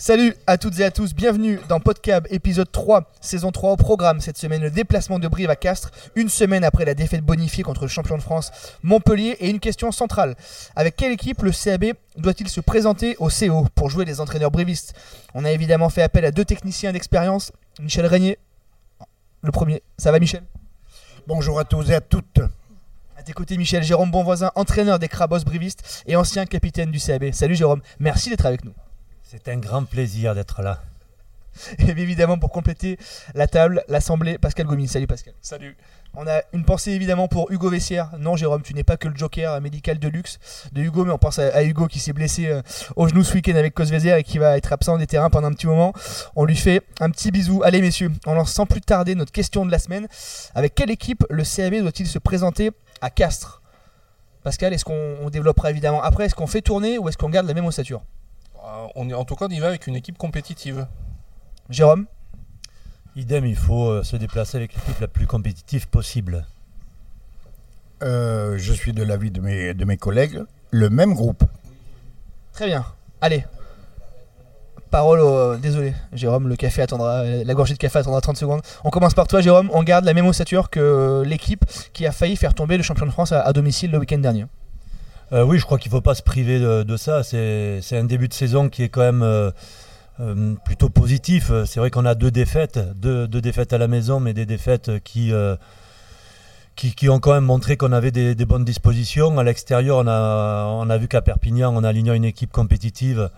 Salut à toutes et à tous, bienvenue dans Podcab épisode 3, saison 3 au programme. Cette semaine, le déplacement de Brive à Castres, une semaine après la défaite bonifiée contre le champion de France Montpellier. Et une question centrale avec quelle équipe le CAB doit-il se présenter au CO pour jouer les entraîneurs brivistes? On a évidemment fait appel à deux techniciens d'expérience, Michel Régnier, le premier. Ça va, Michel? Bonjour à tous et à toutes. À tes côtés, Michel Jérôme Bonvoisin, entraîneur des Crabos brivistes et ancien capitaine du CAB. Salut Jérôme, merci d'être avec nous. C'est un grand plaisir d'être là. Et évidemment, pour compléter la table, l'Assemblée, Pascal Gomis. Salut Pascal. Salut. On a une pensée évidemment pour Hugo Vessière. Non, Jérôme, tu n'es pas que le joker médical de luxe de Hugo, mais on pense à, Hugo qui s'est blessé euh, au genou ce week-end avec Cosvezer et qui va être absent des terrains pendant un petit moment. On lui fait un petit bisou. Allez, messieurs, on lance sans plus tarder notre question de la semaine. Avec quelle équipe le CAB doit-il se présenter à Castres? Pascal, est-ce qu'on développera évidemment après? Est-ce qu'on fait tourner ou est-ce qu'on garde la même ossature? On est, en tout cas, on y va avec une équipe compétitive. Jérôme? Idem, il faut euh, se déplacer avec l'équipe la plus compétitive possible. Euh, je suis de l'avis de mes, de mes collègues. Le même groupe. Très bien. Allez. Parole au... Désolé, Jérôme, le café attendra, la gorgée de café attendra 30 secondes. On commence par toi, Jérôme. On garde la même ossature que l'équipe qui a failli faire tomber le champion de France à domicile le week-end dernier. Euh, oui, je crois qu'il ne faut pas se priver de, ça. C'est un début de saison qui est quand même euh, euh, plutôt positif. C'est vrai qu'on a deux défaites, deux, défaites à la maison, mais des défaites qui, qui, ont quand même montré qu'on avait des, bonnes dispositions. À l'extérieur, on a, on a vu qu'à Perpignan, en alignant une équipe compétitive,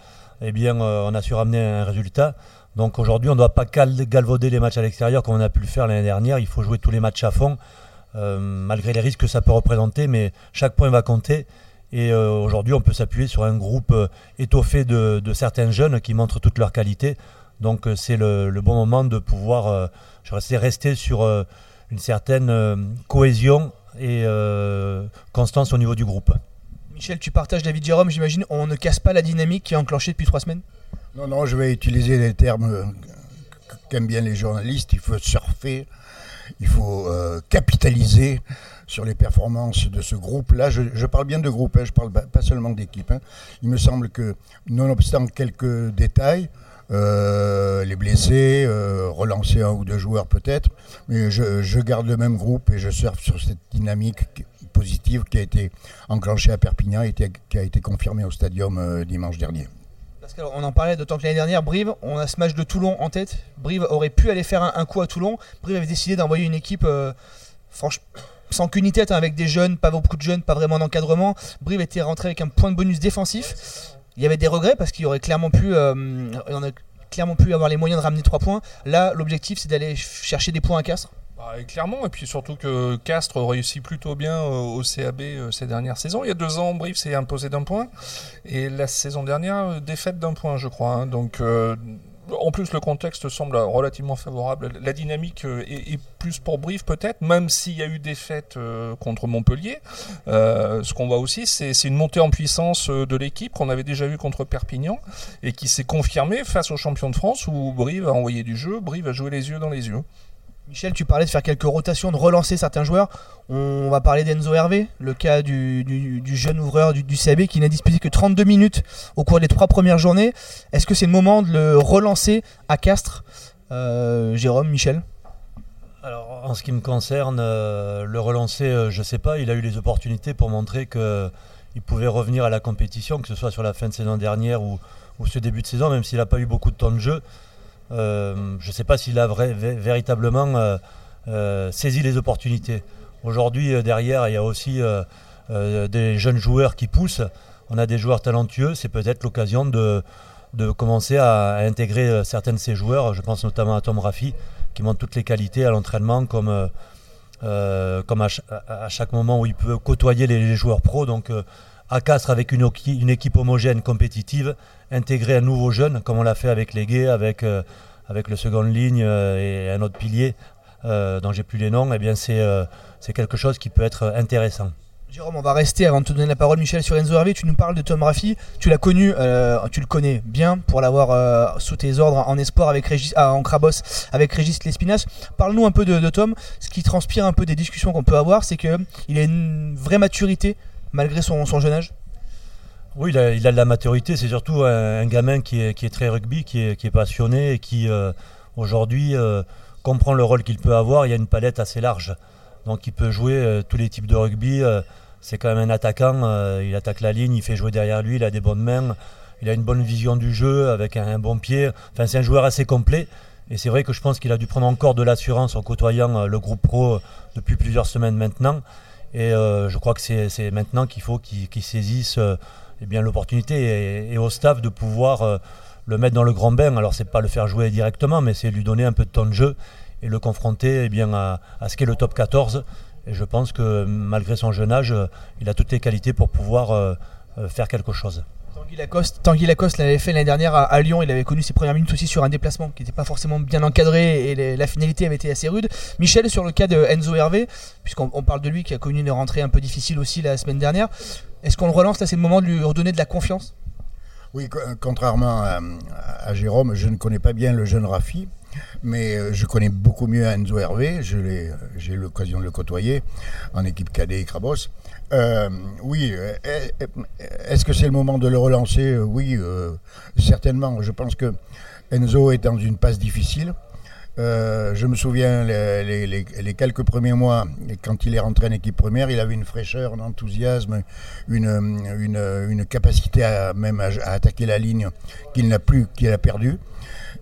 eh bien, on a su ramener un résultat. Donc aujourd'hui, on ne doit pas galvauder les matchs à l'extérieur comme on a pu le faire l'année dernière. Il faut jouer tous les matchs à fond, malgré les risques que ça peut représenter, mais chaque point va compter. Et euh, aujourd'hui, on peut s'appuyer sur un groupe euh, étoffé de, certains jeunes qui montrent toutes leurs qualités. Donc euh, c'est le, bon moment de pouvoir je rester sur une certaine cohésion et constance au niveau du groupe. Michel, tu partages David Jérôme, j'imagine, on ne casse pas la dynamique qui est enclenchée depuis trois semaines? Non, non, je vais utiliser les termes qu'aiment bien les journalistes. Il faut surfer, il faut capitaliser sur les performances de ce groupe-là. Je, parle bien de groupe, hein, je parle pas seulement d'équipe. Hein. Il me semble que, nonobstant quelques détails, euh, les blessés, euh, relancer un ou deux joueurs peut-être, mais je, garde le même groupe et je surfe sur cette dynamique positive qui a été enclenchée à Perpignan et qui a été confirmée au stadium euh, dimanche dernier. Parce qu'on en parlait d'autant que l'année dernière, Brive, on a ce match de Toulon en tête. Brive aurait pu aller faire un, coup à Toulon. Brive avait décidé d'envoyer une équipe, franchement sans qu'une hein, avec des jeunes, pas beaucoup de jeunes, pas vraiment d'encadrement. Brive était rentré avec un point de bonus défensif. Il y avait des regrets parce qu'il aurait clairement pu, euh, clairement pu avoir les moyens de ramener 3 points. Là, l'objectif, c'est d'aller chercher des points à Castres. Bah, clairement, et puis surtout que Castres réussit plutôt bien euh, au CAB euh, ces dernières saisons. Il y a deux ans, Brive s'est imposé d'un point, et la saison dernière, défaite d'un point, je crois. Hein. Donc en plus, le contexte semble relativement favorable. La dynamique euh, est, plus pour Brive peut-être, même s'il y a eu des fêtes euh, contre Montpellier. Euh, ce qu'on voit aussi, c'est une montée en puissance de l'équipe qu'on avait déjà vu contre Perpignan et qui s'est confirmée face aux champions de France où Brive a envoyé du jeu, Brive a joué les yeux dans les yeux. Michel, tu parlais de faire quelques rotations, de relancer certains joueurs. On va parler d'Enzo Hervé, le cas du, jeune ouvreur du, CAB qui n'a disputé que 32 minutes au cours des trois premières journées. Est-ce que c'est le moment de le relancer à Castres euh, Jérôme, Michel? Alors, en ce qui me concerne, euh, le relancer, euh, je ne sais pas. Il a eu les opportunités pour montrer qu'il pouvait revenir à la compétition, que ce soit sur la fin de saison dernière ou, ou ce début de saison, même s'il n'a pas eu beaucoup de temps de jeu. Euh, je ne sais pas s'il a véritablement euh, euh, saisi les opportunités. Aujourd'hui, derrière, il y a aussi des jeunes joueurs qui poussent. On a des joueurs talentueux. C'est peut-être l'occasion de, commencer à, intégrer certains de ces joueurs. Je pense notamment à Tom Raffi, qui montre toutes les qualités à l'entraînement, comme, comme à, chaque moment où il peut côtoyer les, joueurs pros. Donc, à Castres, avec une, équipe homogène, compétitive, intégrer un nouveau jeune, comme on l'a fait avec les avec, euh, avec le second ligne euh, et un autre pilier euh, dont j'ai plus les noms, eh c'est quelque chose qui peut être intéressant. Jérôme, on va rester avant de te donner la parole, Michel, sur Enzo Hervé. Tu nous parles de Tom Raffi. Tu l'as connu, tu le connais bien pour l'avoir sous tes ordres en espoir avec Régis, en Crabos avec Régis Lespinas. Parle-nous un peu de, de, Tom. Ce qui transpire un peu des discussions qu'on peut avoir, c'est qu'il a une vraie maturité malgré son, jeune âge. Oui, il a, de la maturité. C'est surtout un, un gamin qui est, très rugby, qui est, passionné et qui euh, aujourd'hui euh, comprend le rôle qu'il peut avoir. Il y a une palette assez large. Donc il peut jouer euh, tous les types de rugby. euh, c'est quand même un attaquant. euh, il attaque la ligne, il fait jouer derrière lui, il a des bonnes mains. Il a une bonne vision du jeu avec un, un bon pied. Enfin, c'est un joueur assez complet. Et c'est vrai que je pense qu'il a dû prendre encore de l'assurance en côtoyant euh, le groupe pro euh, depuis plusieurs semaines maintenant. Et euh, je crois que c'est maintenant qu'il faut qu'il qu'il saisisse euh, eh l'opportunité et, au staff de pouvoir euh, le mettre dans le grand bain. Alors c'est pas le faire jouer directement, mais c'est lui donner un peu de temps de jeu et le confronter eh bien, à, ce qu'est le top 14. Et je pense que malgré son jeune âge, il a toutes les qualités pour pouvoir faire quelque chose. Tanguy Lacoste, Tanguy Lacoste l'avait fait l'année dernière à, Lyon. Il avait connu ses premières minutes aussi sur un déplacement qui n'était pas forcément bien encadré et la finalité avait été assez rude. Michel, sur le cas de Enzo Hervé, puisqu'on on parle de lui qui a connu une rentrée un peu difficile aussi la semaine dernière, est-ce qu'on le relance là? C'est le moment de lui redonner de la confiance? Oui, co- contrairement à, à Jérôme, je ne connais pas bien le jeune Rafi, mais euh, je connais beaucoup mieux Enzo Hervé. J'ai eu l'occasion de le côtoyer en équipe cadet et Crabos. Euh, oui, euh, est-ce que c'est le moment de le relancer? Oui, euh, certainement. Je pense que Enzo est dans une passe difficile. Euh, je me souviens les, quelques premiers mois, quand il est rentré en équipe première, il avait une fraîcheur, un enthousiasme, une, capacité à même à, attaquer la ligne qu'il n'a plus, qu'il a perdu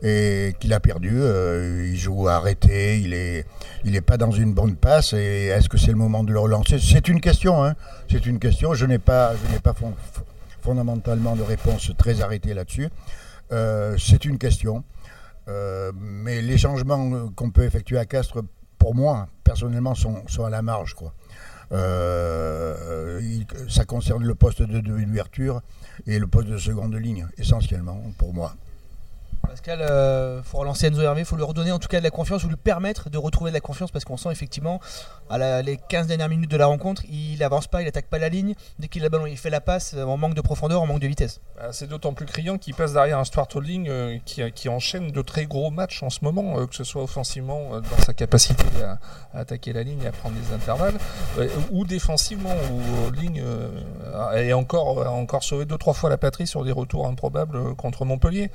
et qu'il a perdu. Euh, il joue arrêté, il est, il est pas dans une bonne passe. Et est-ce que c'est le moment de le relancer? C'est une question. Hein. C'est une question. Je n'ai pas, je n'ai pas fond- fondamentalement de réponse très arrêtée là-dessus. Euh, c'est une question. Euh, mais les changements qu'on peut effectuer à Castres, pour moi, personnellement, sont, à la marge. Ça concerne le poste de d'ouverture et le poste de seconde ligne, essentiellement, pour moi. Pascal, il faut relancer Enzo Hervé, il faut lui redonner en tout cas de la confiance ou lui permettre de retrouver de la confiance parce qu'on sent effectivement à les 15 dernières minutes de la rencontre, il avance pas, il attaque pas la ligne. Dès qu'il a le ballon, il fait la passe euh, en manque de profondeur, en manque de vitesse. Ah, C'est d'autant plus criant qu'il passe derrière un Stuart Holding euh, qui, qui enchaîne de très gros matchs en ce moment, euh, que ce soit offensivement euh, dans sa capacité à, attaquer la ligne et à prendre des intervalles, euh, ou défensivement où Holding euh, est encore, a encore sauvé deux trois fois la patrie sur des retours improbables euh, contre Montpellier.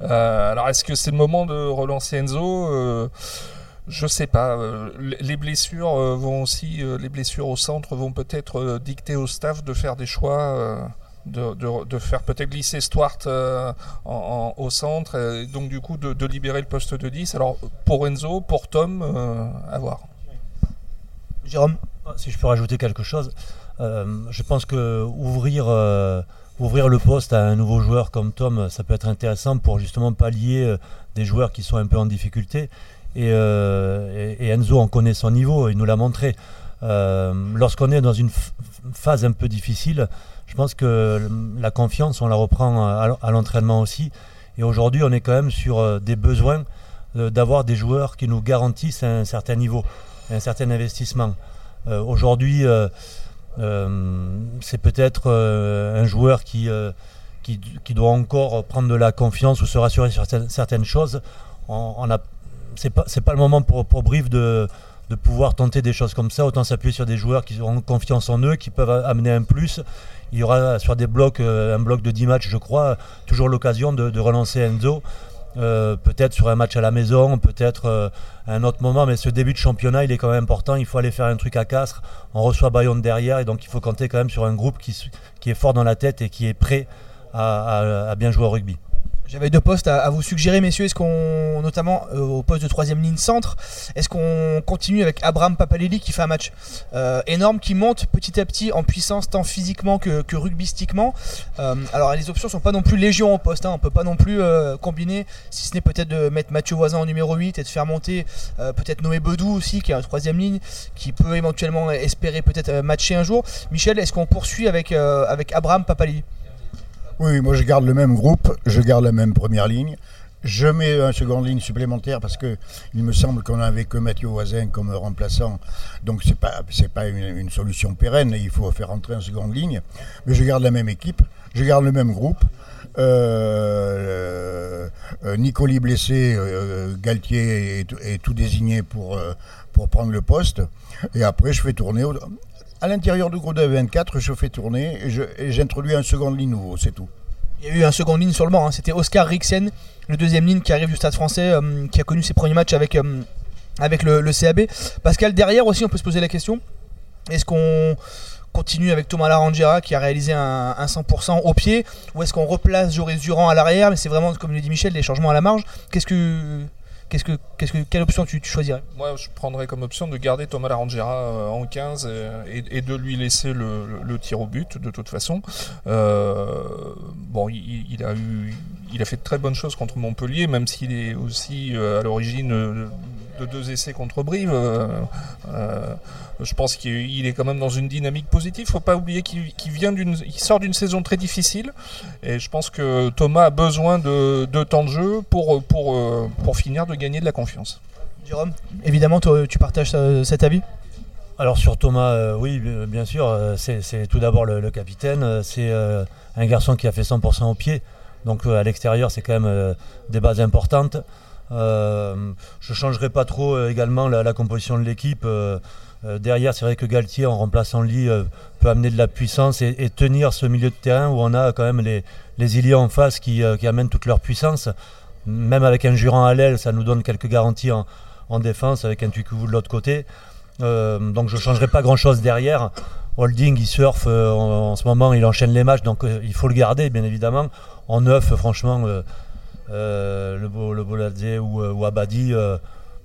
Euh, alors est-ce que c'est le moment de relancer Enzo? Euh, je sais pas. euh, Les blessures euh, vont aussi, euh, les blessures au centre vont peut-être euh, dicter au staff de faire des choix. euh, de, de- de faire peut-être glisser Stuart euh, en- en- au centre, et donc du coup de, de libérer le poste de 10. Alors pour Enzo, pour Tom, euh, à voir. Jérôme? Si je peux rajouter quelque chose, euh, je pense que ouvrir, euh, ouvrir le poste à un nouveau joueur comme Tom, ça peut être intéressant pour justement pallier euh, des joueurs qui sont un peu en difficulté. Et, euh, Enzo en connaît son niveau, il nous l'a montré. Euh, Lorsqu'on est dans une phase un peu difficile, je pense que la confiance, on la reprend à, l'entraînement aussi. Et aujourd'hui, on est quand même sur euh, des besoins euh, d'avoir des joueurs qui nous garantissent un certain niveau, un certain investissement. Euh, Aujourd'hui, euh, euh, c'est peut-être euh, un joueur qui, euh, qui, qui doit encore prendre de la confiance ou se rassurer sur certaines- choses. On, on a, c'est pas, pas le moment pour, pour Brive de, de pouvoir tenter des choses comme ça. Autant s'appuyer sur des joueurs qui ont confiance en eux, qui peuvent amener un plus. Il y aura sur des blocs, euh, un bloc de 10 matchs, je crois, toujours l'occasion de relancer Enzo. Euh, peut-être sur un match à la maison, peut-être euh, à un autre moment, mais ce début de championnat, il est quand même important. Il faut aller faire un truc à Castres. On reçoit Bayonne derrière, et donc il faut compter quand même sur un groupe qui, est fort dans la tête et qui est prêt à bien jouer au rugby. J'avais deux postes à, vous suggérer, messieurs. Est-ce qu'on, notamment euh, au poste de troisième ligne centre, est-ce qu'on continue avec Abraham Papaleli qui fait un match euh, énorme, qui monte petit à petit en puissance tant physiquement que, que rugbystiquement? Euh, Alors les options sont pas non plus légion au poste. Hein. On peut pas non plus euh, combiner, si ce n'est peut-être de mettre Mathieu Voisin en numéro 8 et de faire monter euh, peut-être Noé Bedou aussi, qui est en troisième ligne, qui peut éventuellement espérer peut-être euh, matcher un jour. Michel, est-ce qu'on poursuit avec, avec Abraham Papaleli Oui, moi je garde le même groupe, je garde la même première ligne. Je mets un seconde ligne supplémentaire parce que il me semble qu'on n'avait que Mathieu Voisin comme remplaçant, donc c'est pas pas une, une solution pérenne. Il faut faire entrer en seconde ligne, mais je garde la même équipe, je garde le même groupe. Euh, euh, Nicoli blessé, euh, Galtier est, tout désigné pour euh, pour prendre le poste, et après je fais tourner à l'intérieur du groupe de 24, je fais tourner et j'introduis un second ligne nouveau, c'est tout. Il y a eu un second ligne banc, hein. c'était Oscar Rixen, le deuxième ligne qui arrive du Stade français, euh, qui a connu ses premiers matchs avec, euh, avec le, CAB. Pascal, derrière aussi, on peut se poser la question est-ce qu'on continue avec Thomas Larangera qui a réalisé un, 100% au pied ou est-ce qu'on replace Joris Durand à l'arrière? Mais c'est vraiment comme le dit Michel des changements à la marge qu'est-ce que Qu'est-ce que, quelle option tu, choisirais? Moi, je prendrais comme option de garder Thomas Larangera euh, en 15 et, de lui laisser le, tir au but, de toute façon. Euh, bon, il, a eu, il a fait de très bonnes choses contre Montpellier, même s'il est aussi euh, à l'origine de deux essais contre Brive. je pense qu'il est quand même dans une dynamique positive. Il ne faut pas oublier qu'il, vient d'une, il sort d'une saison très difficile. Et je pense que Thomas a besoin de, temps de jeu pour, pour, pour finir de gagner de la confiance. Jérôme, évidemment, tu partages euh, cet avis? Alors sur Thomas, euh, oui, bien sûr, euh, c'est tout d'abord le, capitaine. C'est un garçon qui a fait 100% au pied. Donc à l'extérieur, c'est quand même des bases importantes. Je ne changerai pas trop également la, composition de l'équipe. derrière, c'est vrai que Galtier, en remplaçant Lee, peut amener de la puissance et, tenir ce milieu de terrain où on a quand même les, les en face qui, amènent toute leur puissance même avec un jurant à l'aile, ça nous donne quelques garanties en, défense, avec un Tukuvu de l'autre côté. Euh, donc je ne changerai pas grand-chose derrière. Holding, il surfe euh, en, ce moment, il enchaîne les matchs, donc euh, il faut le garder, bien évidemment. En neuf, franchement, le, le ou, ou Abadi,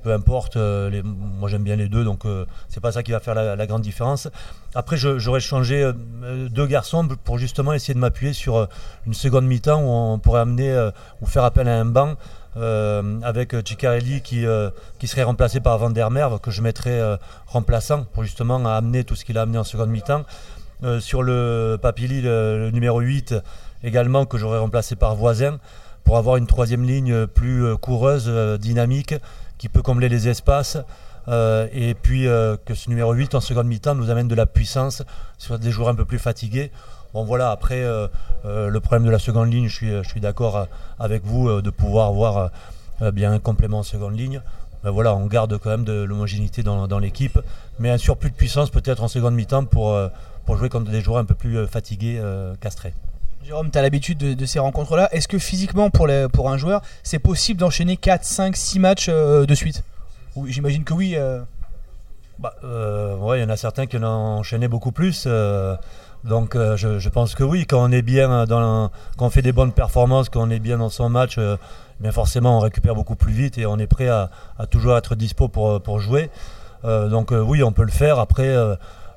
peu importe. Euh, moi j'aime bien les deux, donc euh, c'est pas ça qui va faire la, grande différence. Après, j'aurais changé euh, deux garçons pour justement essayer de m'appuyer sur une seconde mi-temps où on pourrait amener ou faire appel à un banc. avec Ciccarelli qui, qui serait remplacé par Van der Merve, que je mettrais remplaçant pour justement amener tout ce qu'il a amené en seconde mi-temps. sur le Papili, le, numéro 8, également, que j'aurais remplacé par Voisin, pour avoir une troisième ligne plus coureuse, dynamique, qui peut combler les espaces. Euh, et puis euh, que ce numéro 8 en seconde mi-temps nous amène de la puissance sur des joueurs un peu plus fatigués. Bon voilà, après euh, le problème de la seconde ligne, je suis, d'accord avec vous de pouvoir avoir bien un complément en seconde ligne. Mais voilà, on garde quand même de l'homogénéité dans, l'équipe, mais un surplus de puissance peut-être en seconde mi-temps pour jouer contre des joueurs un peu plus fatigués, castrés. Jérôme, tu as l'habitude de, ces rencontres-là. Est-ce que physiquement, pour, un joueur, c'est possible d'enchaîner 4, 5, 6 matchs euh, de suite? J'imagine que oui. Euh. Bah, euh, il y en a certains qui en enchaîné beaucoup plus. donc je, pense que oui, quand on est bien, dans, quand on fait des bonnes performances, quand on est bien dans son match, bien forcément on récupère beaucoup plus vite et on est prêt à, toujours être dispo pour, pour jouer. donc oui, on peut le faire. Après,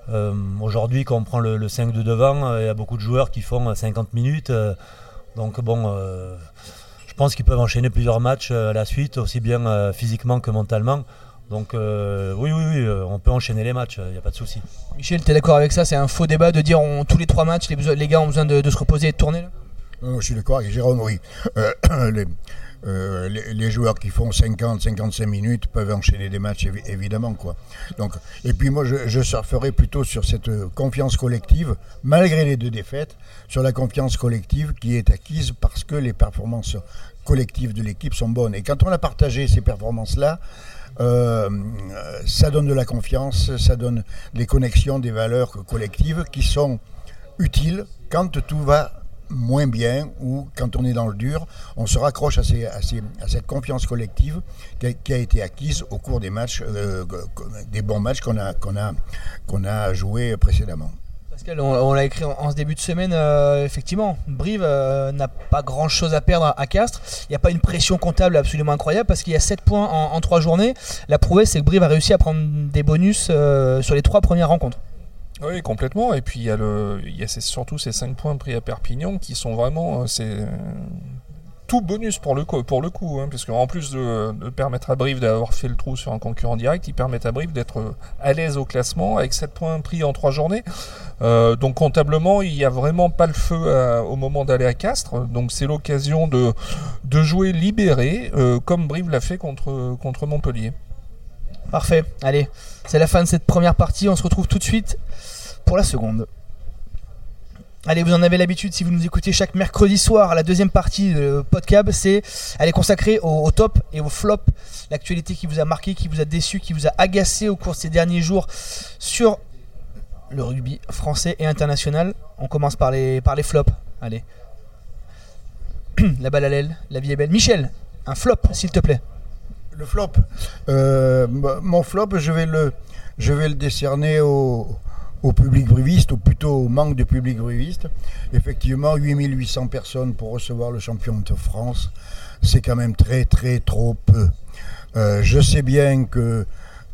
euh, aujourd'hui, quand on prend le, 5 de devant, euh, il y a beaucoup de joueurs qui font 50 euh, minutes. donc bon, je pense qu'ils peuvent enchaîner plusieurs matchs à la suite, aussi bien physiquement que mentalement. Donc oui, oui, oui, on peut enchaîner les matchs, il n'y a pas de souci. Michel, tu es d'accord avec ça? C'est un faux débat de dire on, tous les trois matchs, les, les gars ont besoin de, se reposer et de tourner Je suis d'accord avec Jérôme, oui. Euh, les, joueurs qui font 50, 55 minutes peuvent enchaîner des matchs évidemment quoi. Donc et puis moi je, je, surferai plutôt sur cette euh, confiance collective malgré les deux défaites sur la confiance collective qui est acquise parce que les performances collectives de l'équipe sont bonnes et quand on a partagé ces performances là euh, ça donne de la confiance, ça donne des connexions, des valeurs collectives qui sont utiles quand tout va moins bien ou quand on est dans le dur, on se raccroche à, cette confiance collective qui a, été acquise au cours des matchs, euh, des bons matchs qu'on a, joués précédemment. Pascal, on, l'a écrit en, ce début de semaine, euh, effectivement, Brive euh, n'a pas grand chose à perdre à, Castres. Il n'y a pas une pression comptable absolument incroyable parce qu'il y a 7 points en, en 3 journées. La prouesse, c'est que Brive a réussi à prendre des bonus sur les 3 premières rencontres. Oui, complètement. Et puis il y a, surtout ces 5 points pris à Perpignan qui sont vraiment. Euh, euh, tout bonus pour le, pour le coup, hein, puisque en plus de, permettre à Brive d'avoir fait le trou sur un concurrent direct, ils permettent à Brive d'être euh, à l'aise au classement avec 7 points pris en 3 journées. donc comptablement, il n'y a vraiment pas le feu au moment d'aller à Castres. Donc c'est l'occasion de, jouer libéré, comme Brive l'a fait contre Montpellier. Parfait, allez, c'est la fin de cette première partie, on se retrouve tout de suite pour la seconde. Allez, vous en avez l'habitude si vous nous écoutez chaque mercredi soir. La deuxième partie de Podcab, c'est elle est consacrée au, top et au flop, l'actualité qui vous a marqué, qui vous a déçu, qui vous a agacé au cours de ces derniers jours sur le rugby français et international. On commence par les, par les flops. Allez. la balle à l'aile, la vie est belle. Michel, un flop, s'il te plaît. Le flop. Euh, mon flop, je vais le, je vais le décerner au, au public bruviste, ou plutôt au manque de public bruviste. Effectivement, 8800 personnes pour recevoir le champion de France, c'est quand même très, très, trop peu. Euh, je sais bien que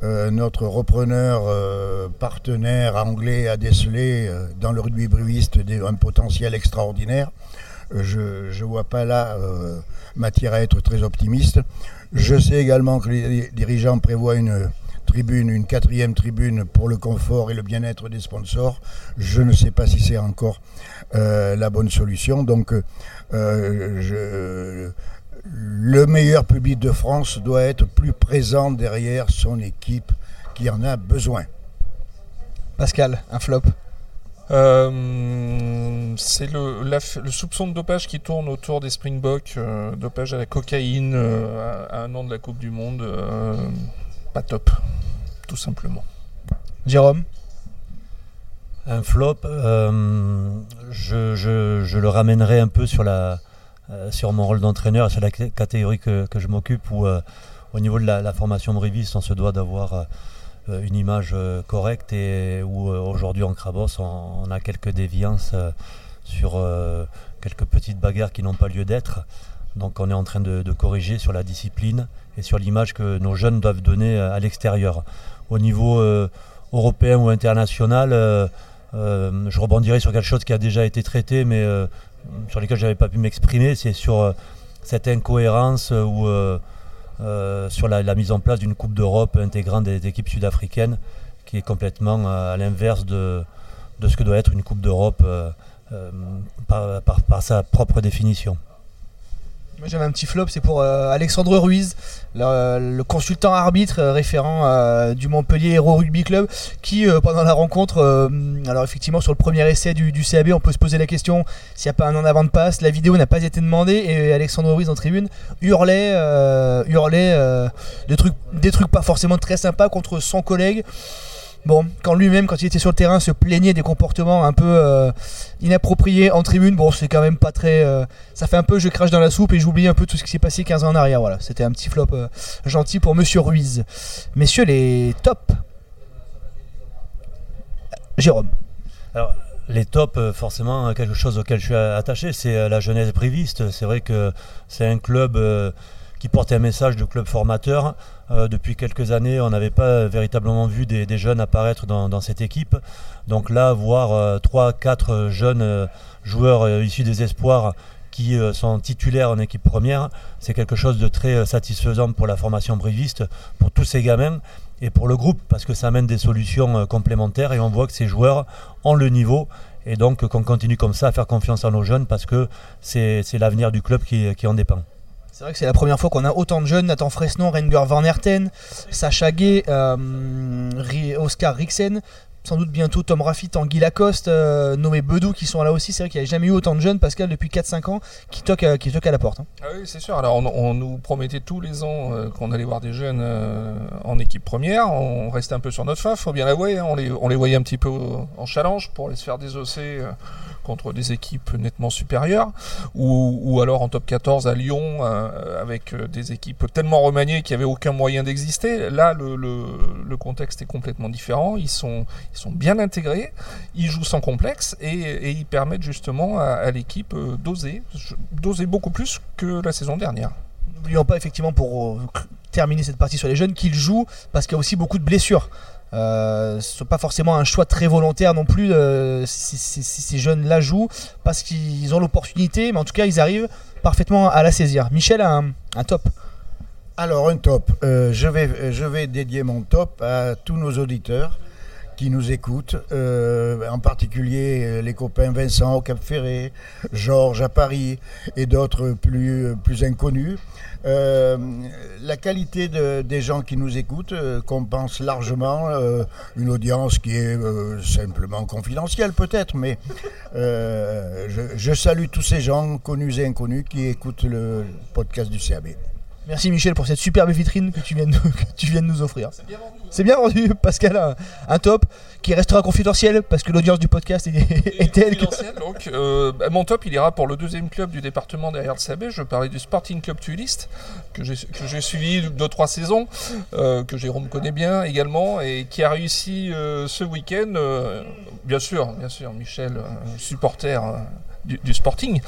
euh, notre repreneur euh, partenaire anglais a décelé dans le rugby bruviste un potentiel extraordinaire. Je ne vois pas là matière à être très optimiste. Je sais également que les dirigeants prévoient une tribune, une quatrième tribune pour le confort et le bien-être des sponsors. Je ne sais pas si c'est encore euh, la bonne solution. Donc, euh, le meilleur public de France doit être plus présent derrière son équipe qui en a besoin. Pascal, un flop euh, c'est le, le, soupçon de dopage qui tourne autour des Springboks, dopage à la cocaïne à, un an de la Coupe du Monde, top tout simplement. Jérôme? Un flop, euh, je, le ramènerai un peu euh, sur mon rôle d'entraîneur, sur la catégorie que, je m'occupe, où euh, au niveau de la, formation briviste, on se doit d'avoir une image correcte et où aujourd'hui en Crabos, on, a quelques déviances sur quelques petites bagarres qui n'ont pas lieu d'être. Donc on est en train de, corriger sur la discipline et sur l'image que nos jeunes doivent donner à l'extérieur au niveau euh, européen ou international, euh, euh, je rebondirai sur quelque chose qui a déjà été traité, mais sur lequel je n'avais pas pu m'exprimer, c'est sur cette incohérence ou sur la, mise en place d'une Coupe d'Europe intégrant des, équipes sud-africaines, qui est complètement à l'inverse de, ce que doit être une Coupe d'Europe par, sa propre définition. Moi j'avais un petit flop, c'est pour euh, Alexandre Ruiz, le, consultant arbitre euh, référent euh, du Montpellier Hero Rugby Club, qui pendant la rencontre, alors effectivement sur le premier essai du, CAB, on peut se poser la question s'il n'y a pas un en avant de passe, la vidéo n'a pas été demandée et Alexandre Ruiz en tribune hurlait, hurlait des, trucs, des trucs pas forcément très sympas contre son collègue. Bon, quand lui-même, quand il était sur le terrain, se plaignait des comportements un peu euh, inappropriés en tribune, bon, c'est quand même pas très. Euh, ça fait un peu je crache dans la soupe et j'oublie un peu tout ce qui s'est passé 15 ans en arrière. Voilà, c'était un petit flop euh, gentil pour Monsieur Ruiz. Messieurs, les tops. Jérôme. Alors, les tops, forcément, quelque chose auquel je suis attaché, c'est la jeunesse briviste. C'est vrai que c'est un club qui portait un message de club formateur. Euh, depuis quelques années, on n'avait pas véritablement vu des, jeunes apparaître dans, cette équipe. Donc là, voir 3-4 euh, jeunes euh, joueurs issus des espoirs qui sont titulaires en équipe première, c'est quelque chose de très satisfaisant pour la formation briviste, pour tous ces gamins et pour le groupe, parce que ça amène des solutions complémentaires et on voit que ces joueurs ont le niveau et donc qu'on continue comme ça à faire confiance à nos jeunes parce que c'est l'avenir du club qui en dépend. C'est vrai que c'est la première fois qu'on a autant de jeunes, Nathan Fresnon, Renger Van Herten, Sacha Gay, euh, Oscar Rixen, sans doute bientôt Tom Raffi, Tanguy Lacoste, euh, Noé Bedou qui sont là aussi. C'est vrai qu'il n'y a jamais eu autant de jeunes, Pascal, depuis 4-5 ans, qui toquent, qui à la porte. Hein. Ah oui, c'est sûr. Alors, on, nous promettait tous les ans euh, qu'on allait voir des jeunes en équipe première. On restait un peu sur notre faf, faut bien l'avouer. Hein. On, les, on les voyait un petit peu en challenge pour les se faire désosser contre des équipes nettement supérieures, ou, alors en top 14 à Lyon euh, avec euh, des équipes tellement remaniées qu'il n'y avait aucun moyen d'exister. Là, le, contexte est complètement différent. Ils sont, ils sont bien intégrés, ils jouent sans complexe et, ils permettent justement à, l'équipe euh, d'oser, d'oser beaucoup plus que la saison dernière. N'oublions pas effectivement pour terminer cette partie sur les jeunes qu'ils jouent parce qu'il y a aussi beaucoup de blessures. Euh, ce n'est pas forcément un choix très volontaire non plus euh, si, ces jeunes-là jouent parce qu'ils ont l'opportunité, mais en tout cas ils arrivent parfaitement à la saisir. Michel a un, top. Alors un top, euh, je, vais, je vais dédier mon top à tous nos auditeurs qui nous écoutent, en particulier les copains Vincent au Cap Ferré, Georges à Paris et d'autres plus, plus inconnus. Euh, la qualité des gens qui nous écoutent euh, compense largement euh, une audience qui est simplement confidentielle peut-être, mais je, salue tous ces gens connus et inconnus qui écoutent le podcast du CAB. Merci Michel pour cette superbe vitrine que tu viens de, que tu viens de nous offrir. C'est bien vendu, Pascal, un, un top qui restera confidentiel parce que l'audience du podcast est, est telle que. Donc, euh, bah, mon top, il ira pour le deuxième club du département derrière le CAB. Je parlais du Sporting Club Tuiliste, que j'ai suivi deux trois saisons, euh, que Jérôme connaît bien également, et qui a réussi euh, ce week-end. bien sûr, bien sûr, Michel, supporter du, du Sporting.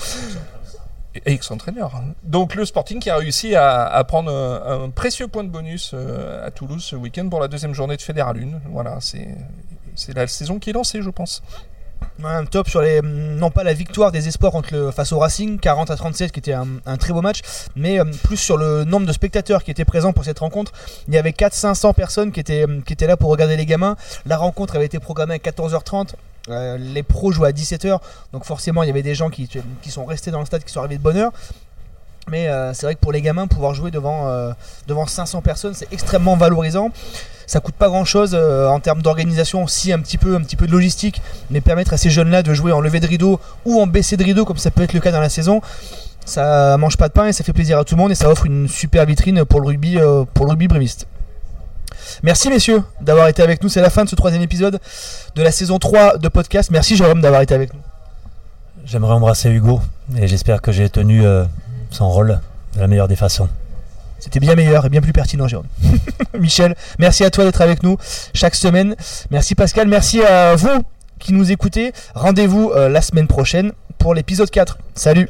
Et ex-entraîneur. Donc le Sporting qui a réussi à, prendre un, précieux point de bonus euh, à Toulouse ce week-end pour la deuxième journée de Fédéral 1. Voilà, c'est la saison qui est lancée, je pense. Top sur non pas la victoire des espoirs face au Racing 40 à 37 qui était un, un très beau match mais euh, plus sur le nombre de spectateurs qui étaient présents pour cette rencontre il y avait 4 500 personnes qui étaient qui étaient là pour regarder les gamins la rencontre avait été programmée à 14h30 Euh, les pros jouaient à 17h donc forcément il y avait des gens qui, sont restés dans le stade qui sont arrivés de bonne heure. Mais euh, c'est vrai que pour les gamins pouvoir jouer devant, euh, devant 500 personnes c'est extrêmement valorisant. Ça coûte pas grand chose en termes d'organisation aussi un petit peu de logistique mais permettre à ces jeunes là de jouer en levée de rideau ou en baissée de rideau comme ça peut être le cas dans la saison. Ça mange pas de pain et ça fait plaisir à tout le monde et ça offre une super vitrine pour le rugby pour le Merci messieurs d'avoir été avec nous, c'est la fin de ce troisième épisode de la saison 3 de podcast. Merci Jérôme d'avoir été avec nous. J'aimerais embrasser Hugo et j'espère que j'ai tenu euh, son rôle de la meilleure des façons. C'était bien meilleur et bien plus pertinent, Jérôme. Michel, merci à toi d'être avec nous chaque semaine. Merci Pascal, merci à vous qui nous écoutez. Rendez-vous euh, la semaine prochaine pour l'épisode 4. Salut